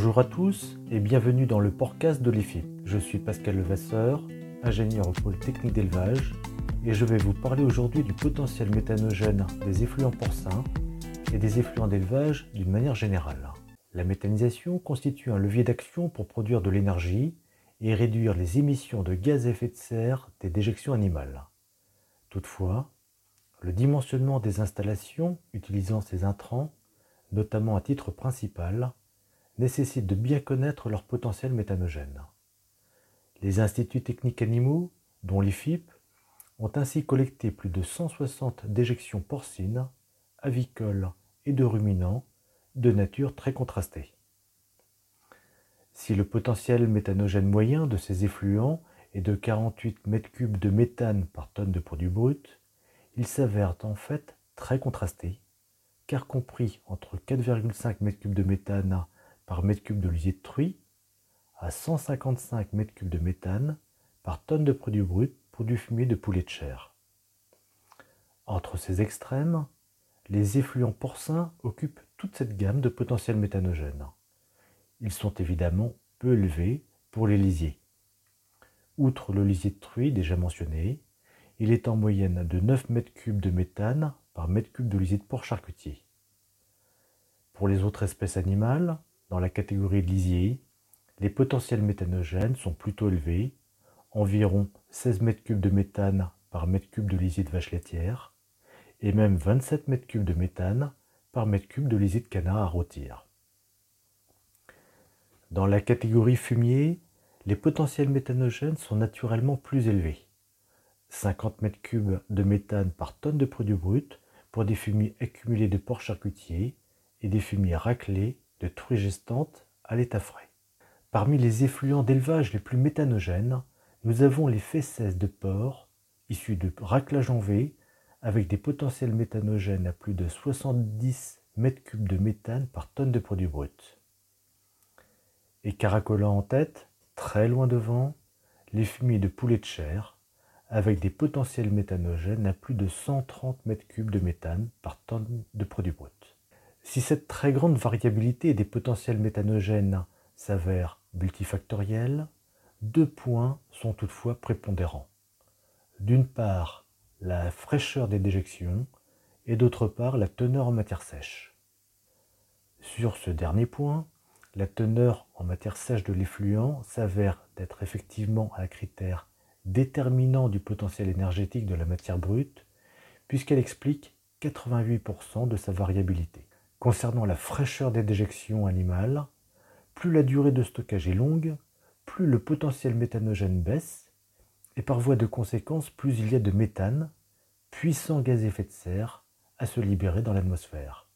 Bonjour à tous et bienvenue dans le podcast de l'IFIP. Je suis Pascal Levasseur, ingénieur au pôle technique d'élevage et je vais vous parler aujourd'hui du potentiel méthanogène des effluents porcins et des effluents d'élevage d'une manière générale. La méthanisation constitue un levier d'action pour produire de l'énergie et réduire les émissions de gaz à effet de serre des déjections animales. Toutefois, le dimensionnement des installations utilisant ces intrants, notamment à titre principal, nécessite de bien connaître leur potentiel méthanogène. Les instituts techniques animaux, dont l'IFIP, ont ainsi collecté plus de 160 déjections porcines, avicoles et de ruminants de nature très contrastée. Si le potentiel méthanogène moyen de ces effluents est de 48 m3 de méthane par tonne de produit brut, il s'avère en fait très contrasté, car compris entre 4,5 m3 de méthane par mètre cube de lisier de truie à 155 m3 de méthane par tonne de produit brut pour du fumier de poulet de chair. Entre ces extrêmes, les effluents porcins occupent toute cette gamme de potentiels méthanogènes. Ils sont évidemment peu élevés pour les lisiers. Outre le lisier de truie déjà mentionné, il est en moyenne de 9 m3 de méthane par mètre cube de lisier de porc charcutier. Pour les autres espèces animales, dans la catégorie de lisier, les potentiels méthanogènes sont plutôt élevés, environ 16 m3 de méthane par mètre cube de lisier de vache laitière, et même 27 m3 de méthane par mètre cube de lisier de canard à rôtir. Dans la catégorie fumier, les potentiels méthanogènes sont naturellement plus élevés. 50 m3 de méthane par tonne de produit brut pour des fumiers accumulés de porc charcutier et des fumiers raclés de truies gestantes à l'état frais. Parmi les effluents d'élevage les plus méthanogènes, nous avons les fesses de porc issus de raclage en V avec des potentiels méthanogènes à plus de 70 m3 de méthane par tonne de produit brut et caracolant en tête, très loin devant, les fumiers de poulet de chair, avec des potentiels méthanogènes à plus de 130 m3 de méthane par tonne de produit brut. Si cette très grande variabilité des potentiels méthanogènes s'avère multifactorielle, deux points sont toutefois prépondérants. D'une part, la fraîcheur des déjections et d'autre part la teneur en matière sèche. Sur ce dernier point, la teneur en matière sèche de l'effluent s'avère d'être effectivement un critère déterminant du potentiel énergétique de la matière brute, puisqu'elle explique 88% de sa variabilité. Concernant la fraîcheur des déjections animales, plus la durée de stockage est longue, plus le potentiel méthanogène baisse, et par voie de conséquence, plus il y a de méthane, puissant gaz à effet de serre, à se libérer dans l'atmosphère.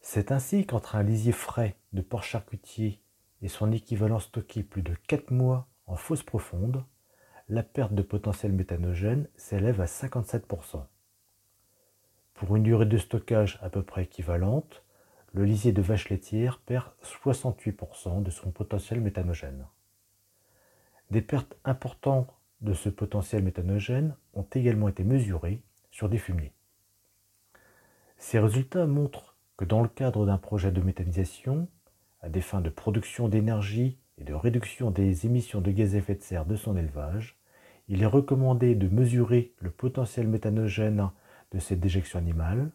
C'est ainsi qu'entre un lisier frais de porc charcutier et son équivalent stocké plus de 4 mois en fosse profonde, la perte de potentiel méthanogène s'élève à 57%. Pour une durée de stockage à peu près équivalente, le lisier de vache laitière perd 68% de son potentiel méthanogène. Des pertes importantes de ce potentiel méthanogène ont également été mesurées sur des fumiers. Ces résultats montrent que dans le cadre d'un projet de méthanisation, à des fins de production d'énergie et de réduction des émissions de gaz à effet de serre de son élevage, il est recommandé de mesurer le potentiel méthanogène de ces déjections animales,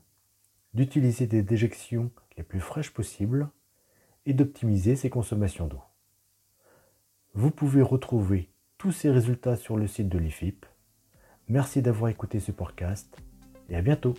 d'utiliser des déjections les plus fraîches possibles et d'optimiser ses consommations d'eau. Vous pouvez retrouver tous ces résultats sur le site de l'IFIP. Merci d'avoir écouté ce podcast et à bientôt.